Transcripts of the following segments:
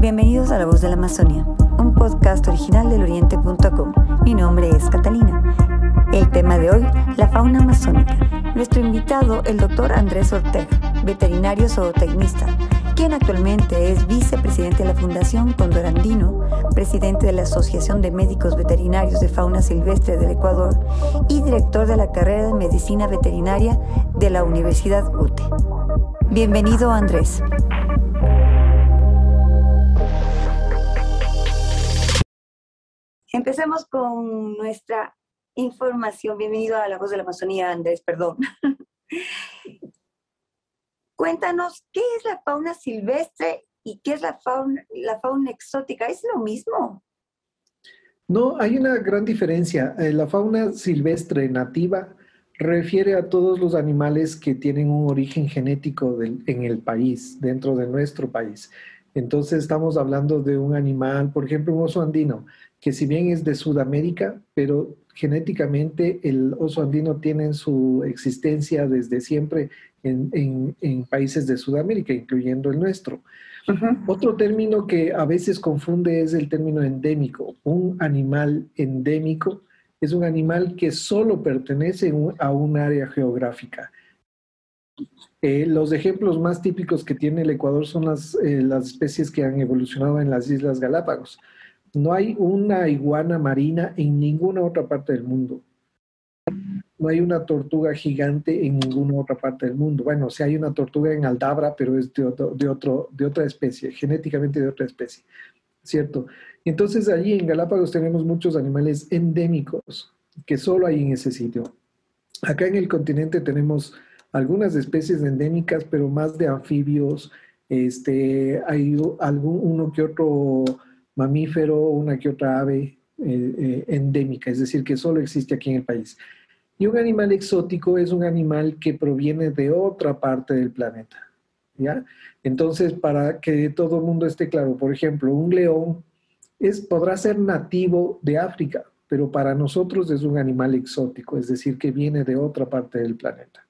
Bienvenidos a La Voz de la Amazonía, un podcast original del oriente.com. Mi nombre es Catalina. El tema de hoy, la fauna amazónica. Nuestro invitado, el doctor Andrés Ortega, veterinario zootecnista, quien actualmente es vicepresidente de la Fundación Condor Andino, presidente de la Asociación de Médicos Veterinarios de Fauna Silvestre del Ecuador y director de la carrera de Medicina Veterinaria de la Universidad UTE. Bienvenido, Andrés. Empecemos con nuestra información. Bienvenido a La Voz de la Amazonía, Andrés, perdón. Cuéntanos, ¿qué es la fauna silvestre y qué es la fauna, la fauna exótica? ¿Es lo mismo? No, hay una gran diferencia. Eh, la fauna silvestre nativa refiere a todos los animales que tienen un origen genético en el país, dentro de nuestro país. Entonces estamos hablando de un animal, por ejemplo, un oso andino, que si bien es de Sudamérica, pero genéticamente el oso andino tiene su existencia desde siempre en, países de Sudamérica, incluyendo el nuestro. Otro término que a veces confunde es el término endémico. Un animal endémico es un animal que solo pertenece a un área geográfica. Eh, los ejemplos más típicos que tiene el Ecuador son las, eh, las especies que han evolucionado en las Islas Galápagos. No hay una iguana marina en ninguna otra parte del mundo. No hay una tortuga gigante en ninguna otra parte del mundo. Bueno, sí hay una tortuga en Aldabra, pero es de, de, otro, de otra especie, genéticamente de otra especie, ¿cierto? Entonces allí en Galápagos tenemos muchos animales endémicos que solo hay en ese sitio. Acá en el continente tenemos algunas especies endémicas, pero más de anfibios. Este, hay algún, uno que otro mamífero, una que otra ave eh, eh, endémica, es decir, que solo existe aquí en el país. Y un animal exótico es un animal que proviene de otra parte del planeta. ¿ya? Entonces, para que todo el mundo esté claro, por ejemplo, un león es, podrá ser nativo de África, pero para nosotros es un animal exótico, es decir, que viene de otra parte del planeta.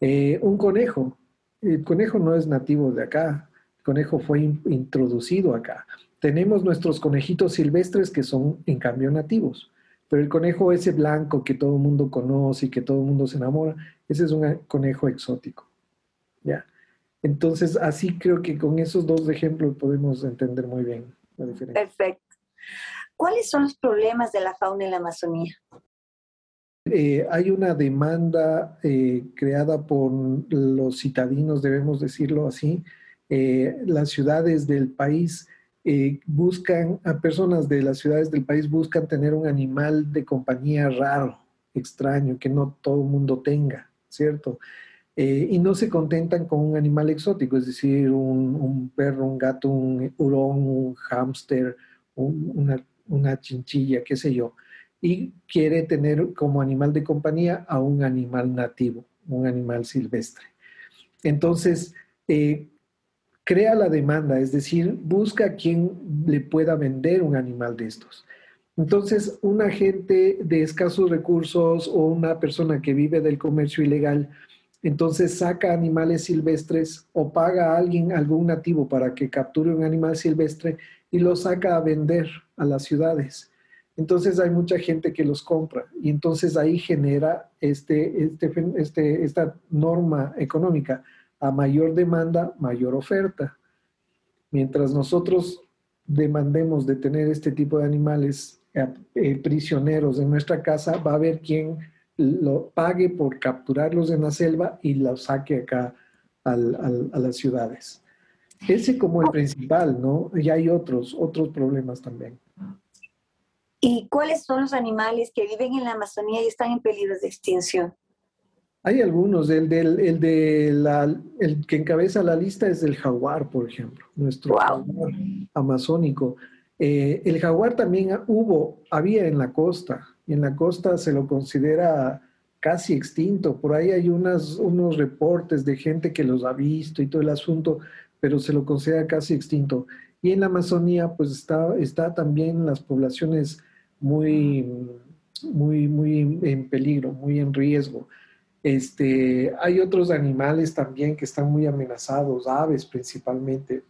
Eh, un conejo, el conejo no es nativo de acá, el conejo fue introducido acá. Tenemos nuestros conejitos silvestres que son en cambio nativos, pero el conejo ese blanco que todo el mundo conoce y que todo el mundo se enamora, ese es un conejo exótico. ¿Ya? Entonces, así creo que con esos dos ejemplos podemos entender muy bien la diferencia. Perfecto. ¿Cuáles son los problemas de la fauna en la Amazonía? Eh, hay una demanda eh, creada por los citadinos, debemos decirlo así. Eh, las ciudades del país eh, buscan, a personas de las ciudades del país buscan tener un animal de compañía raro, extraño, que no todo el mundo tenga, ¿cierto? Eh, y no se contentan con un animal exótico, es decir, un, perro, un gato, un hurón, un hámster, una, una chinchilla, qué sé yo. Y quiere tener como animal de compañía a un animal nativo, un animal silvestre. Entonces, eh, crea la demanda, es decir, busca a quien le pueda vender un animal de estos. Entonces, un agente de escasos recursos o una persona que vive del comercio ilegal, entonces saca animales silvestres o paga a alguien, algún nativo, para que capture un animal silvestre y lo saca a vender a las ciudades. Entonces hay mucha gente que los compra y entonces ahí genera este, este, este esta norma económica a mayor demanda, mayor oferta. Mientras nosotros demandemos de tener este tipo de animales eh, eh, prisioneros en nuestra casa, va a haber quien lo pague por capturarlos en la selva y los saque acá a las ciudades. Ese como el principal, ¿no? Y hay otros, otros problemas también. ¿Y cuáles son los animales que viven en la Amazonía y están en peligro de extinción? Hay algunos, el, del, el, de la, el que encabeza la lista es el jaguar, por ejemplo, nuestro jaguar amazónico. Eh, el jaguar también hubo, había en la costa, y en la costa se lo considera casi extinto. Por ahí hay unas, unos reportes de gente que los ha visto y todo el asunto, pero se lo considera casi extinto. Y en la Amazonía, pues está, está también las poblaciones muy, muy, muy en peligro, muy en riesgo. Este, hay otros animales también que están muy amenazados, aves principalmente.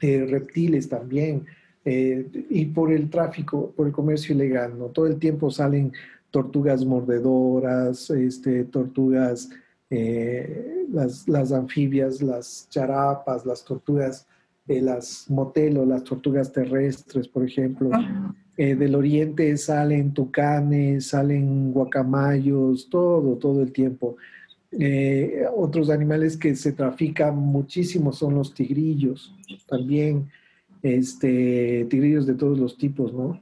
eh, reptiles también, eh, y por el tráfico, por el comercio ilegal, ¿no? Todo el tiempo salen tortugas mordedoras, este, tortugas, eh, las, las, anfibias, las charapas, las tortugas, las motelos, las tortugas terrestres, por ejemplo. Del oriente salen tucanes, salen guacamayos, todo, todo el tiempo. otros animales que se trafican muchísimo son los tigrillos, también este, tigrillos de todos los tipos, ¿no?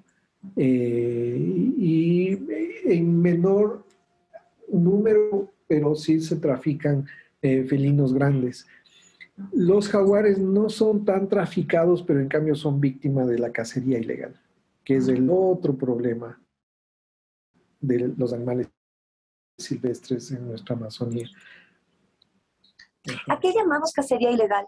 Eh, y en menor número, pero sí se trafican eh, felinos grandes. Los jaguares no son tan traficados, pero en cambio son víctimas de la cacería ilegal, que es el otro problema de los animales silvestres en nuestra Amazonía. ¿A qué llamamos cacería ilegal?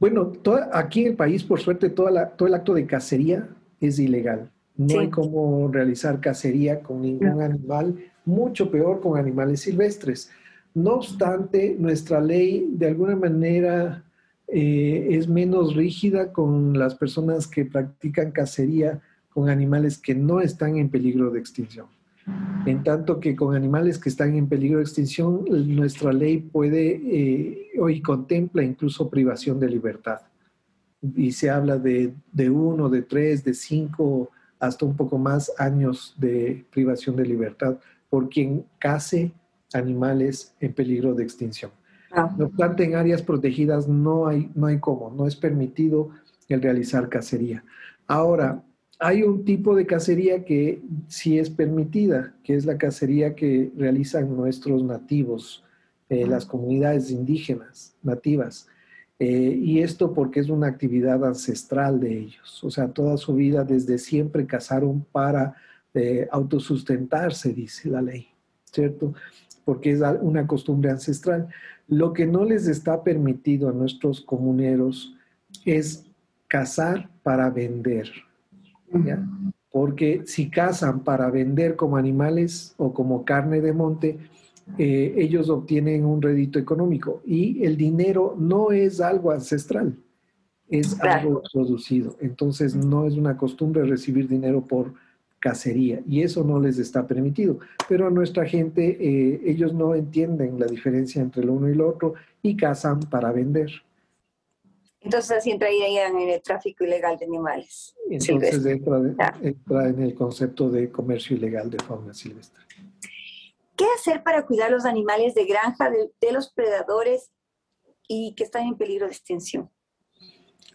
Bueno, aquí en el país, por suerte, todo el acto de cacería es ilegal. No hay cómo realizar cacería con ningún animal, mucho peor con animales silvestres. No obstante, nuestra ley de alguna manera eh, es menos rígida con las personas que practican cacería con animales que no están en peligro de extinción. En tanto que con animales que están en peligro de extinción, nuestra ley puede eh, hoy contempla incluso privación de libertad. Y se habla de, de uno, de tres, de cinco, hasta un poco más años de privación de libertad por quien case animales en peligro de extinción. Ah. No obstante, en áreas protegidas no hay, no hay cómo, no es permitido el realizar cacería. Ahora, hay un tipo de cacería que sí es permitida, que es la cacería que realizan nuestros nativos, eh, las comunidades indígenas nativas. Eh, y esto porque es una actividad ancestral de ellos. O sea, toda su vida desde siempre cazaron para eh, autosustentarse, dice la ley, ¿cierto? Porque es una costumbre ancestral. Lo que no les está permitido a nuestros comuneros es cazar para vender. Porque si cazan para vender como animales o como carne de monte, eh, ellos obtienen un rédito económico y el dinero no es algo ancestral, es algo producido. Entonces no es una costumbre recibir dinero por cacería y eso no les está permitido. Pero a nuestra gente, eh, ellos no entienden la diferencia entre lo uno y lo otro y cazan para vender. Entonces así entrarían en el tráfico ilegal de animales. Entonces entra, en el concepto de comercio ilegal de fauna silvestre. ¿Qué hacer para cuidar los animales de granja de, los predadores y que están en peligro de extinción?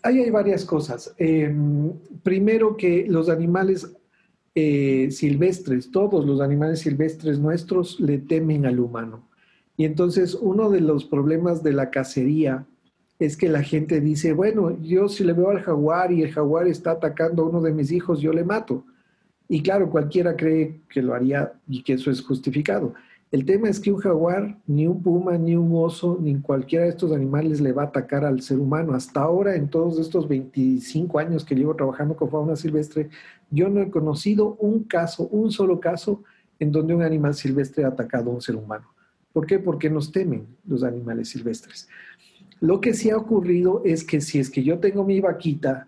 Ahí hay varias cosas. Em, primero que los animales eh, silvestres, todos los animales silvestres nuestros le temen al humano. Y entonces uno de los problemas de la cacería es que la gente dice, bueno, yo si le veo al jaguar y el jaguar está atacando a uno de mis hijos, yo le mato. Y claro, cualquiera cree que lo haría y que eso es justificado. El tema es que un jaguar, ni un puma, ni un oso, ni cualquiera de estos animales le va a atacar al ser humano. Hasta ahora, en todos estos 25 años que llevo trabajando con fauna silvestre, yo no he conocido un caso, un solo caso, en donde un animal silvestre ha atacado a un ser humano. ¿Por qué? Porque nos temen los animales silvestres. Lo que sí ha ocurrido es que si es que yo tengo mi vaquita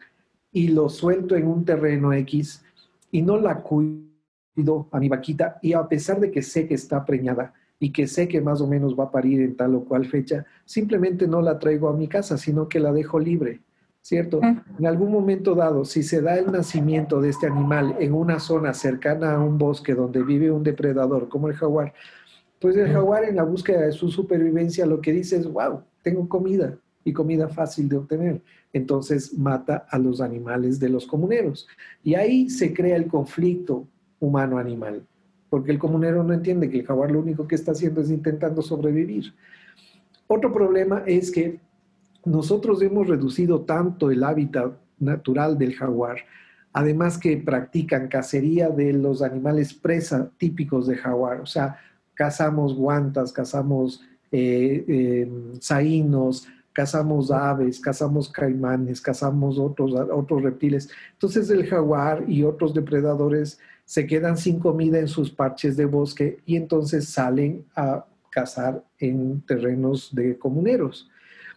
y lo suelto en un terreno X y no la cuido a mi vaquita y a pesar de que sé que está preñada y que sé que más o menos va a parir en tal o cual fecha, simplemente no la traigo a mi casa, sino que la dejo libre, ¿cierto? En algún momento dado, si se da el nacimiento de este animal en una zona cercana a un bosque donde vive un depredador como el jaguar, pues el jaguar en la búsqueda de su supervivencia lo que dice es, wow, tengo comida y comida fácil de obtener. Entonces mata a los animales de los comuneros. Y ahí se crea el conflicto humano-animal, porque el comunero no entiende que el jaguar lo único que está haciendo es intentando sobrevivir. Otro problema es que nosotros hemos reducido tanto el hábitat natural del jaguar, además que practican cacería de los animales presa típicos de jaguar, o sea, cazamos guantas, cazamos eh, saínos, cazamos aves, cazamos caimanes, cazamos otros, otros reptiles. Entonces el jaguar y otros depredadores se quedan sin comida en sus parches de bosque y entonces salen a cazar en terrenos de comuneros.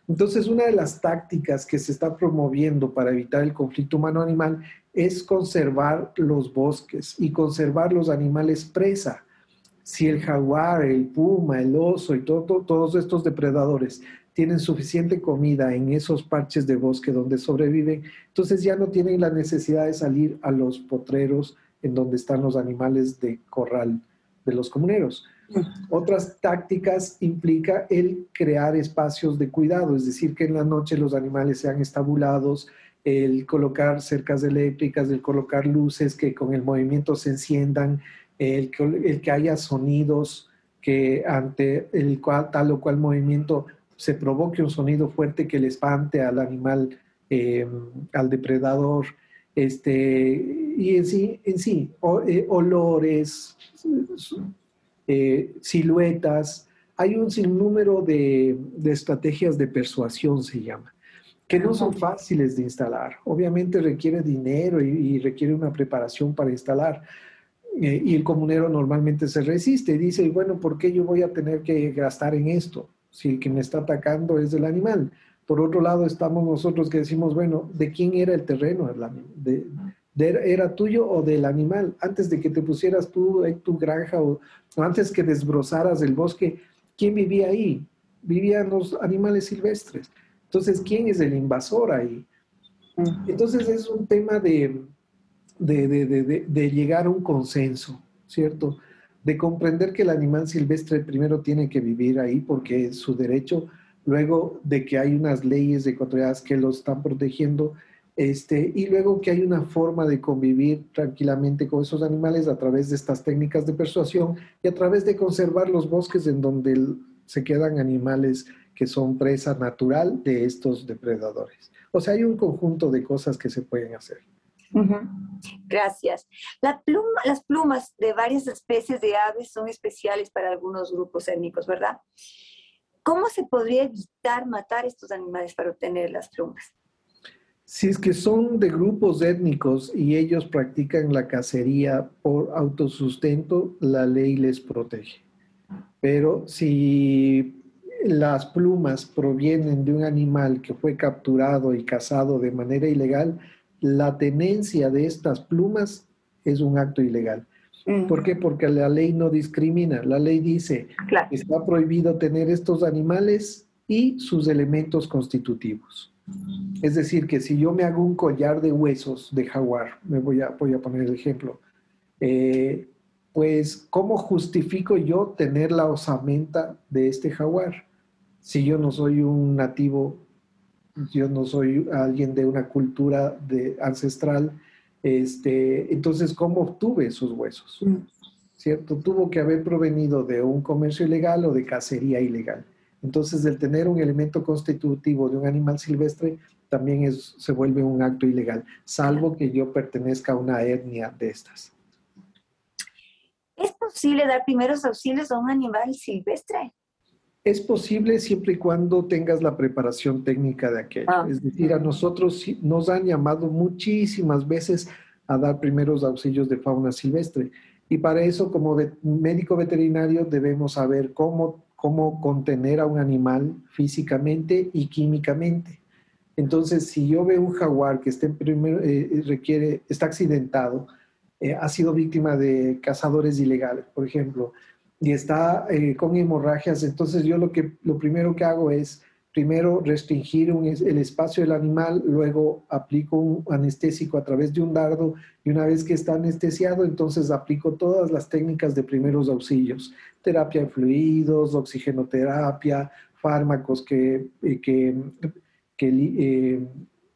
Entonces, una de las tácticas que se está promoviendo para evitar el conflicto humano-animal es conservar los bosques y conservar los animales presa. Si el jaguar, el puma, el oso y todos estos depredadores tienen suficiente comida en esos parches de bosque donde sobreviven, entonces ya no tienen la necesidad de salir a los potreros en donde están los animales de corral de los comuneros. Otras tácticas implica el crear espacios de cuidado, es decir, que en la noche los animales sean estabulados, el colocar cercas eléctricas, el colocar luces que con el movimiento se enciendan, el, que haya sonidos que ante el cual, tal o cual movimiento se provoque un sonido fuerte que le espante al animal, em, al depredador, este, y en sí, en sí eh, olores, eh, siluetas. Hay un sinnúmero de, de estrategias de persuasión, se llama que no son fáciles de instalar. Obviamente requiere dinero y, requiere una preparación para instalar. Eh, y el comunero normalmente se resiste y dice, bueno, ¿por qué yo voy a tener que gastar en esto si el que me está atacando es el animal? Por otro lado, estamos nosotros que decimos, bueno, ¿de quién era el terreno? De, ¿Era tuyo o del animal? Antes de que te pusieras tú en tu granja o, o antes que desbrozaras el bosque, ¿quién vivía ahí? Vivían los animales silvestres. Entonces, ¿quién es el invasor ahí? Entonces es un tema de, de, llegar a un consenso, ¿cierto? De comprender que el animal silvestre primero tiene que vivir ahí porque es su derecho, luego de que hay unas leyes ecuatorianas que lo están protegiendo, este, y luego que hay una forma de convivir tranquilamente con esos animales a través de estas técnicas de persuasión y a través de conservar los bosques en donde se quedan animales que son presa natural de estos depredadores. O sea, hay un conjunto de cosas que se pueden hacer. Gracias. La pluma, las plumas de varias especies de aves son especiales para algunos grupos étnicos, ¿verdad? ¿Cómo se podría evitar matar estos animales para obtener las plumas? Si es que son de grupos étnicos y ellos practican la cacería por autosustento, la ley les protege. Pero si las plumas provienen de un animal que fue capturado y cazado de manera ilegal, la tenencia de estas plumas es un acto ilegal. ¿Por qué? Porque la ley no discrimina. La ley dice que está prohibido tener estos animales y sus elementos constitutivos. Es decir, que si yo me hago un collar de huesos de jaguar, me voy a, voy a poner el ejemplo, eh, pues ¿cómo justifico yo tener la osamenta de este jaguar? si yo no soy un nativo, yo no soy alguien de una cultura de, ancestral, este, entonces, ¿cómo obtuve esos huesos? Mm. ¿Cierto? Tuvo que haber provenido de un comercio ilegal o de cacería ilegal. Entonces, el tener un elemento constitutivo de un animal silvestre también es, se vuelve un acto ilegal, salvo que yo pertenezca a una etnia de estas. ¿Es posible dar primeros auxilios a un animal silvestre? Es posible siempre y cuando tengas la preparación técnica de aquello. Ah. Es decir, a nosotros nos han llamado muchísimas veces a dar primeros auxilios de fauna silvestre. Y para eso, como médico veterinario, debemos saber cómo, cómo contener a un animal físicamente y químicamente. Entonces, si yo veo un jaguar que esté primero, eh, requiere, está accidentado, eh, ha sido víctima de cazadores ilegales, por ejemplo, y está eh, con hemorragias, entonces yo lo, que, lo primero que hago es primero restringir el espacio del animal, luego aplico un anestésico a través de un dardo y una vez que está anestesiado, entonces aplico todas las técnicas de primeros auxilios, terapia de fluidos, oxigenoterapia, fármacos que, eh, que, eh,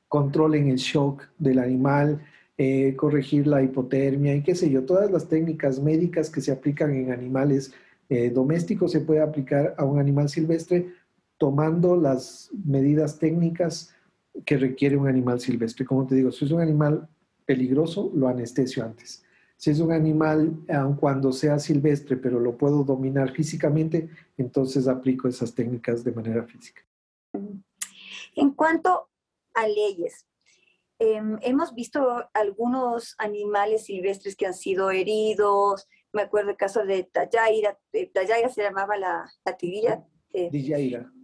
controlen el shock del animal, eh, corregir la hipotermia y qué sé yo, todas las técnicas médicas que se aplican en animales eh, domésticos se puede aplicar a un animal silvestre tomando las medidas técnicas que requiere un animal silvestre. Como te digo, si es un animal peligroso, lo anestesio antes. Si es un animal, aun cuando sea silvestre, pero lo puedo dominar físicamente, entonces aplico esas técnicas de manera física. En cuanto a leyes, Em, hemos visto algunos animales silvestres que han sido heridos. Me acuerdo el caso de Tayaira. Tayaira se llamaba la, la tigría. Eh,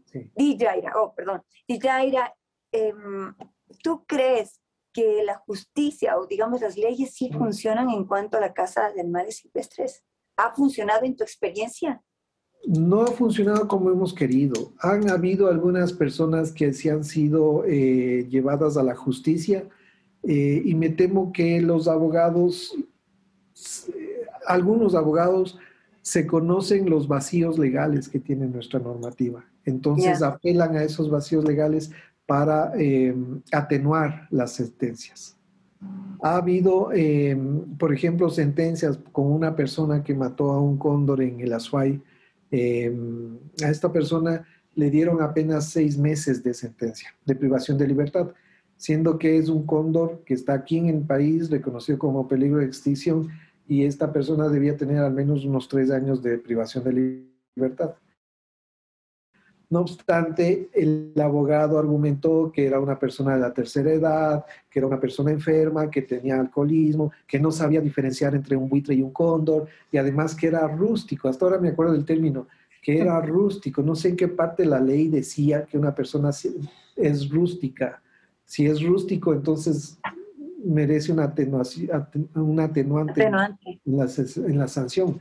sí. Dijaira, oh, perdón. Dijaira, em, ¿tú crees que la justicia o digamos las leyes sí funcionan en cuanto a la caza de animales silvestres? ¿Ha funcionado en tu experiencia? No ha funcionado como hemos querido. Han habido algunas personas que se han sido eh, llevadas a la justicia eh, y me temo que los abogados, eh, algunos abogados se conocen los vacíos legales que tiene nuestra normativa. Entonces apelan a esos vacíos legales para atenuar las sentencias. Ha habido, por ejemplo, sentencias con una persona que mató a un cóndor en el Azuay Em, a esta persona le dieron apenas seis meses de sentencia de privación de libertad, siendo que es un cóndor que está aquí en el país, reconocido como peligro de extinción, y esta persona debía tener al menos unos tres años de privación de libertad. No obstante, el abogado argumentó que era una persona de la tercera edad, que era una persona enferma, que tenía alcoholismo, que no sabía diferenciar entre un buitre y un cóndor, y además que era rústico. Hasta ahora me acuerdo del término, que era rústico. No sé en qué parte de la ley decía que una persona es rústica. Si es rústico, entonces merece una, un atenuante, en la sanción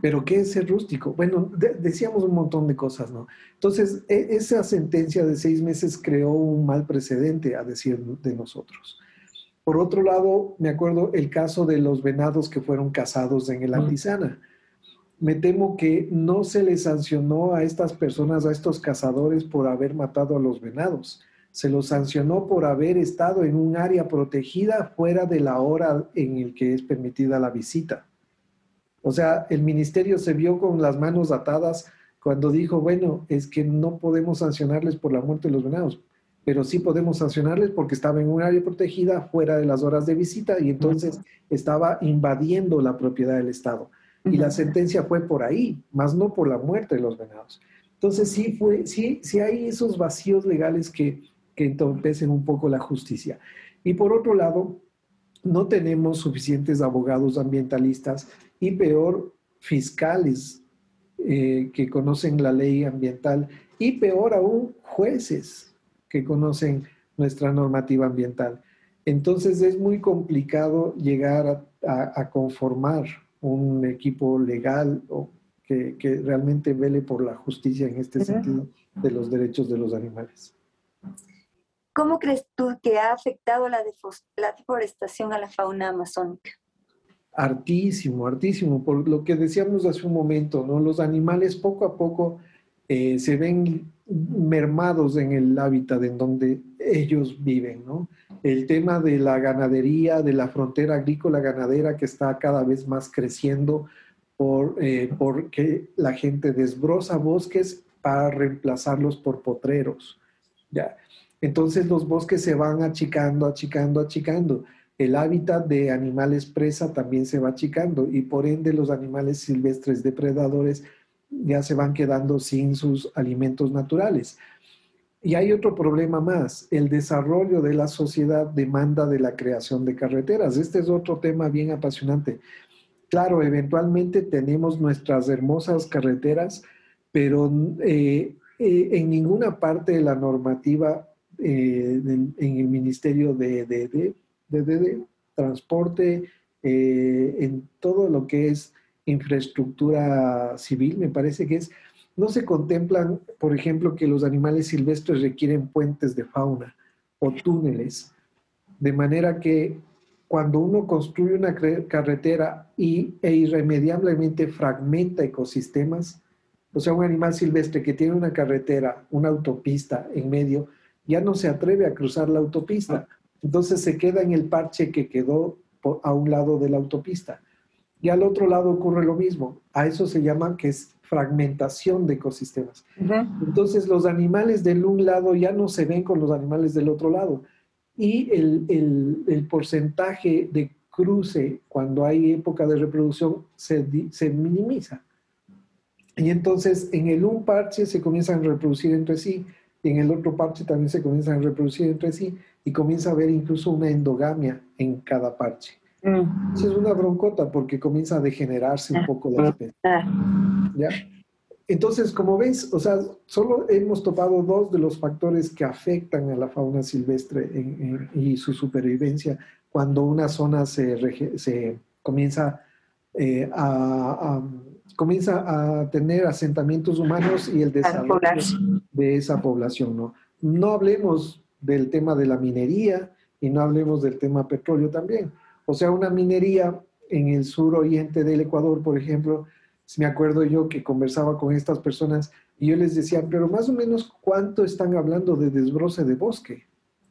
pero ¿qué es ser rústico? Bueno, decíamos un montón de cosas, ¿no? Entonces, e, esa sentencia de seis meses creó un mal precedente, a decir de nosotros. Por otro lado, me acuerdo el caso de los venados que fueron cazados en el Antizana. Me temo que no se les sancionó a estas personas, a estos cazadores, por haber matado a los venados. Se los sancionó por haber estado en un área protegida fuera de la hora en el que es permitida la visita. O sea, el ministerio se vio con las manos atadas cuando dijo, bueno, es que no podemos sancionarles por la muerte de los venados, pero sí podemos sancionarles porque estaba en un área protegida fuera de las horas de visita y entonces estaba invadiendo la propiedad del Estado. Y la sentencia fue por ahí, más no por la muerte de los venados. Entonces sí, fue, sí, sí hay esos vacíos legales que, que entorpecen un poco la justicia. Y por otro lado, no tenemos suficientes abogados ambientalistas y peor, fiscales eh, que conocen la ley ambiental y peor aún, jueces que conocen nuestra normativa ambiental. Entonces es muy complicado llegar a, conformar un equipo legal o que, realmente vele por la justicia en este sentido de los derechos de los animales. ¿Cómo crees tú que ha afectado la, deforestación a la fauna amazónica? Artísimo, artísimo, por lo que decíamos hace un momento, ¿no? Los animales poco a poco eh, se ven mermados en el hábitat en donde ellos viven, ¿no? El tema de la ganadería, de la frontera agrícola ganadera que está cada vez más creciendo por, eh, porque la gente desbroza bosques para reemplazarlos por potreros, ¿ya? Entonces los bosques se van achicando, achicando, achicando el hábitat de animales presa también se va achicando y por ende los animales silvestres depredadores ya se van quedando sin sus alimentos naturales. Y hay otro problema más, el desarrollo de la sociedad demanda de la creación de carreteras. Este es otro tema bien apasionante. Claro, eventualmente tenemos nuestras hermosas carreteras, pero eh, eh, en ninguna parte de la normativa eh, en el Ministerio de, de, transporte, eh, en todo lo que es infraestructura civil, me parece que es, no se contemplan, por ejemplo, que los animales silvestres requieren puentes de fauna o túneles, de manera que cuando uno construye una carretera y, e irremediablemente fragmenta ecosistemas, o sea, un animal silvestre que tiene una carretera, una autopista en medio, ya no se atreve a cruzar la autopista entonces se queda en el parche que quedó a un lado de la autopista. Y al otro lado ocurre lo mismo. A eso se llama que es fragmentación de ecosistemas. Entonces los animales del un lado ya no se ven con los animales del otro lado. Y el, porcentaje de cruce cuando hay época de reproducción se, se minimiza. Y entonces en el un parche se comienzan a reproducir entre sí y en el otro parche también se comienzan a reproducir entre sí y comienza a haber incluso una endogamia en cada parche. Eso es una broncota porque comienza a degenerarse un poco la especie. ¿Ya? entonces, como ves, o sea, solo hemos topado dos de los factores que afectan a la fauna silvestre y su supervivencia cuando una zona se, se comienza, eh, a, comienza a tener asentamientos humanos y el desarrollo de esa población, ¿no? No hablemos del tema de la minería y no hablemos del tema petróleo también. O sea, una minería en el sur oriente del Ecuador, por ejemplo, me acuerdo yo que conversaba con estas personas y yo les decía, pero más o menos cuánto están hablando de desbroce de bosque,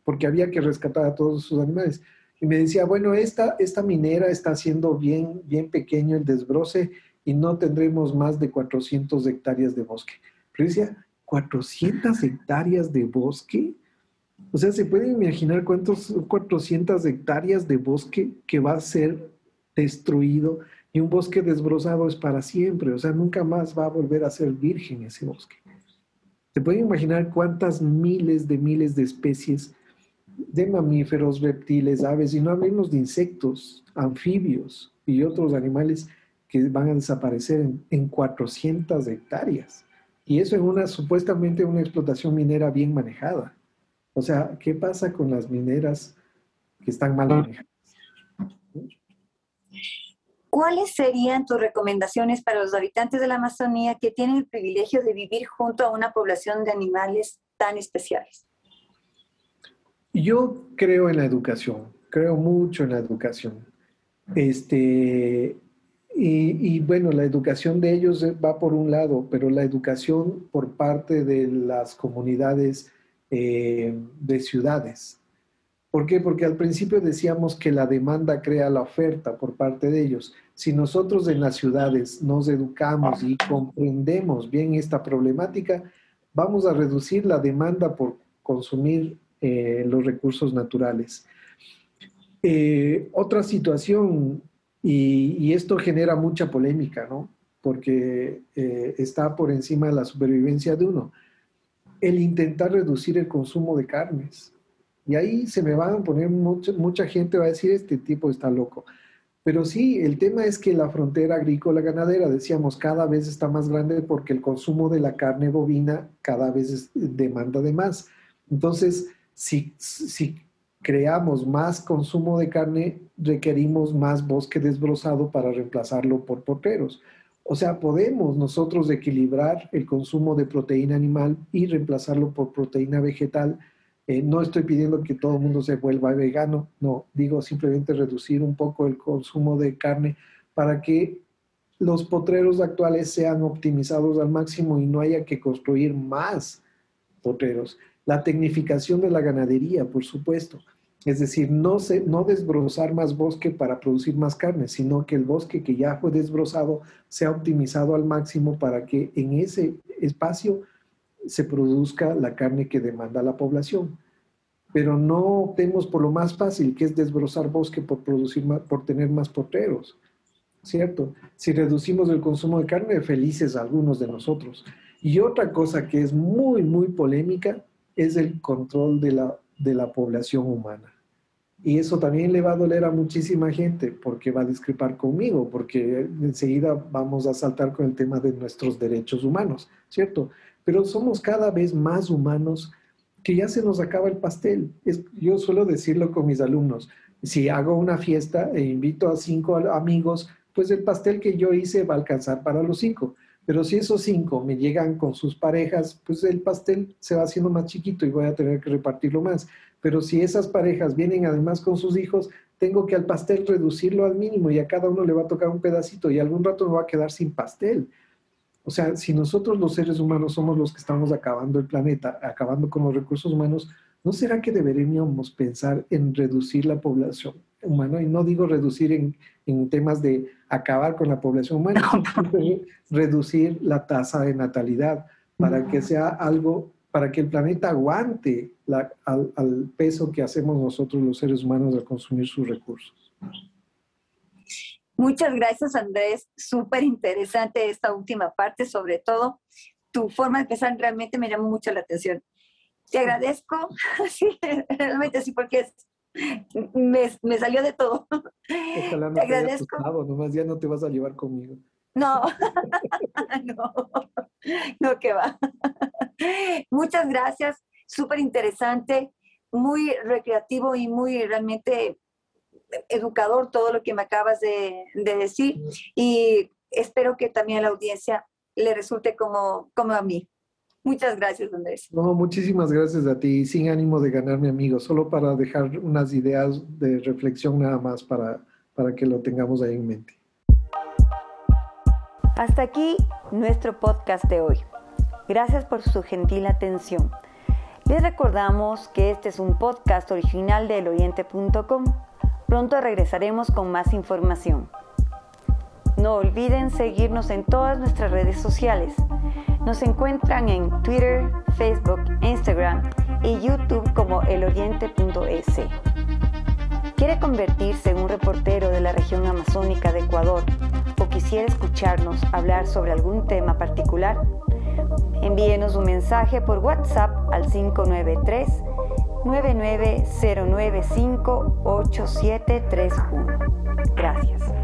porque había que rescatar a todos sus animales. Y me decía, bueno, esta, esta minera está haciendo bien, bien pequeño el desbroce y no tendremos más de 400 hectáreas de bosque. Pero decía, 400 hectáreas de bosque. O sea, ¿se pueden imaginar cuántos 400 hectáreas de bosque que va a ser destruido? Y un bosque desbrozado es para siempre, o sea, nunca más va a volver a ser virgen ese bosque. ¿Se pueden imaginar cuántas miles de miles de especies de mamíferos, reptiles, aves, y no hablemos de insectos, anfibios y otros animales que van a desaparecer en, en 400 hectáreas? Y eso en una supuestamente una explotación minera bien manejada. O sea, ¿qué pasa con las mineras que están mal manejadas? ¿Cuáles serían tus recomendaciones para los habitantes de la Amazonía que tienen el privilegio de vivir junto a una población de animales tan especiales? Yo creo en la educación, creo mucho en la educación. Este, y, bueno, la educación de ellos va por un lado, pero la educación por parte de las comunidades eh, de ciudades. ¿Por qué? Porque al principio decíamos que la demanda crea la oferta por parte de ellos. Si nosotros en las ciudades nos educamos y comprendemos bien esta problemática, vamos a reducir la demanda por consumir eh, los recursos naturales. Eh, otra situación, y, esto genera mucha polémica, ¿no? Porque eh, está por encima de la supervivencia de uno, el intentar reducir el consumo de carnes y ahí se me van a poner mucha, mucha gente va a decir, este tipo está loco. Pero sí, el tema es que la frontera agrícola ganadera, decíamos, cada vez está más grande porque el consumo de la carne bovina cada vez demanda de más. Entonces, si, si creamos más consumo de carne, requerimos más bosque desbrozado para reemplazarlo por porteros. O sea, podemos nosotros equilibrar el consumo de proteína animal y reemplazarlo por proteína vegetal eh, no estoy pidiendo que todo el mundo se vuelva vegano, no, digo simplemente reducir un poco el consumo de carne para que los potreros actuales sean optimizados al máximo y no haya que construir más potreros. La tecnificación de la ganadería, por supuesto. Es decir, no, desbrozar más bosque para producir más carne, sino que el bosque que ya fue desbrozado sea optimizado al máximo para que en ese espacio se produzca la carne que demanda la población. Pero no optemos por lo más fácil, que es desbrozar bosque por, producir por tener más porteros, ¿cierto? Si reducimos el consumo de carne, felices algunos de nosotros. Y otra cosa que es muy, muy polémica es el control de la, de la población humana. Y eso también le va a doler a muchísima gente porque va a discrepar conmigo, porque enseguida vamos a saltar con el tema de nuestros derechos humanos, ¿cierto? pero somos cada vez más humanos que ya se nos acaba el pastel. yo suelo decirlo con mis alumnos, si hago una fiesta e invito a cinco amigos, pues el pastel que yo hice va a alcanzar para los cinco. Pero si esos cinco me llegan con sus parejas, pues el pastel se va haciendo más chiquito y voy a tener que repartirlo más. Pero si esas parejas vienen además con sus hijos, tengo que al pastel reducirlo al mínimo y a cada uno le va a tocar un pedacito y algún rato me va a quedar sin pastel. O sea, si nosotros los seres humanos somos los que estamos acabando el planeta, acabando con los recursos humanos, ¿no será que deberíamos pensar en reducir la población humana? Y no digo reducir en, temas de acabar con la población humana, sino reducir la tasa de natalidad para que sea algo, para que el planeta aguante al, al peso que hacemos nosotros los seres humanos al consumir sus recursos. Muchas gracias, Andrés. Súper interesante esta última parte, sobre todo tu forma de empezar realmente me llamó mucho la atención. Te agradezco, sí, realmente sí, porque me, me, salió de todo. Ojalá no te agradezco. nomás ya no te vas a llevar conmigo. No, no, no que va. Muchas gracias, súper interesante, muy recreativo y muy realmente educador todo lo que me acabas de, decir y espero que también a la audiencia le resulte como, como a mí. Muchas gracias, Andrés. No, muchísimas gracias a ti, sin ánimo de ganarme amigo, solo para dejar unas ideas de reflexión nada más para, para que lo tengamos ahí en mente. Hasta aquí nuestro podcast de hoy. Gracias por su gentil atención. Les recordamos que este es un podcast original de eloriente.com. Pronto regresaremos con más información. No olviden seguirnos en todas nuestras redes sociales. Nos encuentran en Twitter, Facebook, Instagram y YouTube como eloriente.es. ¿Quiere convertirse en un reportero de la región amazónica de Ecuador o quisiera escucharnos hablar sobre algún tema particular? Envíenos un mensaje por WhatsApp al 593 990958731. Gracias.